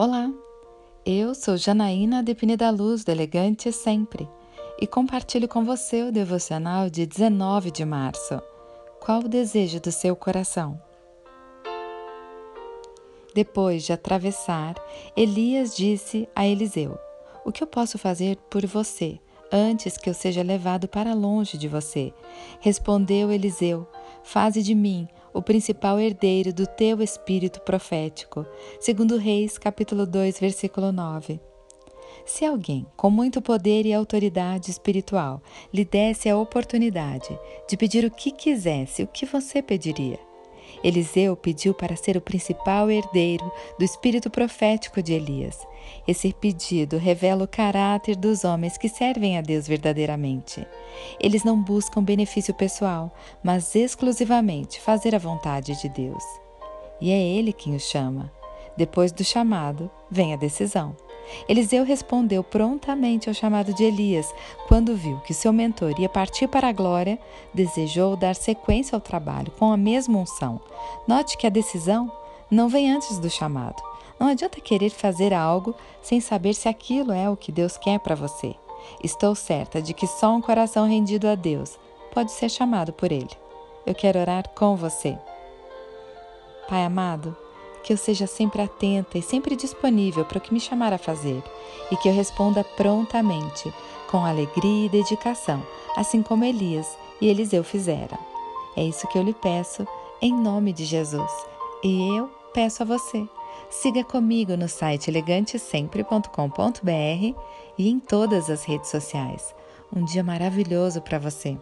Olá, eu sou Janaína Depine da Luz, do Elegante Sempre, e compartilho com você o devocional de 19 de março. Qual o desejo do seu coração? Depois de atravessar, Elias disse a Eliseu: O que eu posso fazer por você antes que eu seja levado para longe de você? Respondeu Eliseu: Faze de mim o principal herdeiro do teu espírito profético. Segundo Reis, capítulo 2, versículo 9. Se alguém com muito poder e autoridade espiritual lhe desse a oportunidade de pedir o que quisesse, o que você pediria? Eliseu pediu para ser o principal herdeiro do espírito profético de Elias. Esse pedido revela o caráter dos homens que servem a Deus verdadeiramente. Eles não buscam benefício pessoal, mas exclusivamente fazer a vontade de Deus. E é Ele quem o chama. Depois do chamado, vem a decisão. Eliseu respondeu prontamente ao chamado de Elias. Quando viu que seu mentor ia partir para a glória, desejou dar sequência ao trabalho com a mesma unção. Note que a decisão não vem antes do chamado. Não adianta querer fazer algo sem saber se aquilo é o que Deus quer para você. Estou certa de que só um coração rendido a Deus pode ser chamado por Ele. Eu quero orar com você. Pai amado, que eu seja sempre atenta e sempre disponível para o que me chamar a fazer e que eu responda prontamente, com alegria e dedicação, assim como Elias e Eliseu fizeram. É isso que eu lhe peço, em nome de Jesus. E eu peço a você. Siga comigo no site elegantesempre.com.br e em todas as redes sociais. Um dia maravilhoso para você.